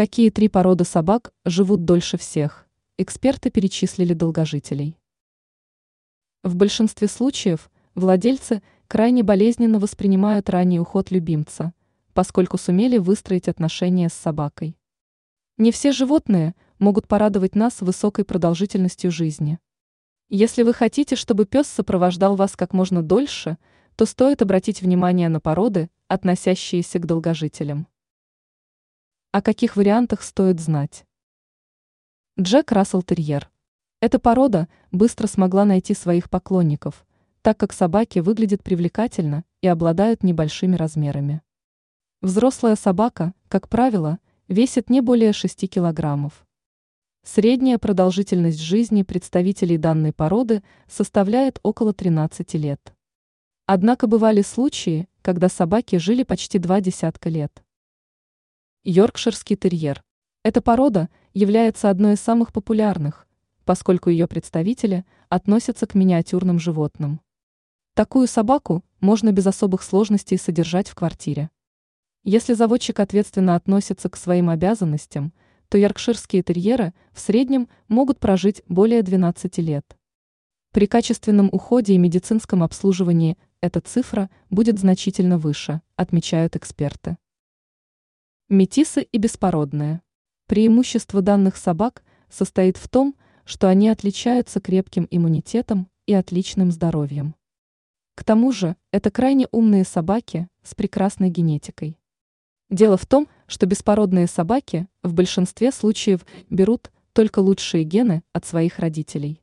Какие три породы собак живут дольше всех? Эксперты перечислили долгожителей. В большинстве случаев владельцы крайне болезненно воспринимают ранний уход любимца, поскольку сумели выстроить отношения с собакой. Не все животные могут порадовать нас высокой продолжительностью жизни. Если вы хотите, чтобы пес сопровождал вас как можно дольше, то стоит обратить внимание на породы, относящиеся к долгожителям. О каких вариантах стоит знать? Джек Рассел Терьер. Эта порода быстро смогла найти своих поклонников, так как собаки выглядят привлекательно и обладают небольшими размерами. Взрослая собака, как правило, весит не более 6 килограммов. Средняя продолжительность жизни представителей данной породы составляет около 13 лет. Однако бывали случаи, когда собаки жили почти два десятка лет. Йоркширский терьер. Эта порода является одной из самых популярных, поскольку ее представители относятся к миниатюрным животным. Такую собаку можно без особых сложностей содержать в квартире. Если заводчик ответственно относится к своим обязанностям, то йоркширские терьеры в среднем могут прожить более 12 лет. При качественном уходе и медицинском обслуживании эта цифра будет значительно выше, отмечают эксперты. Метисы и беспородные. Преимущество данных собак состоит в том, что они отличаются крепким иммунитетом и отличным здоровьем. К тому же это крайне умные собаки с прекрасной генетикой. Дело в том, что беспородные собаки в большинстве случаев берут только лучшие гены от своих родителей.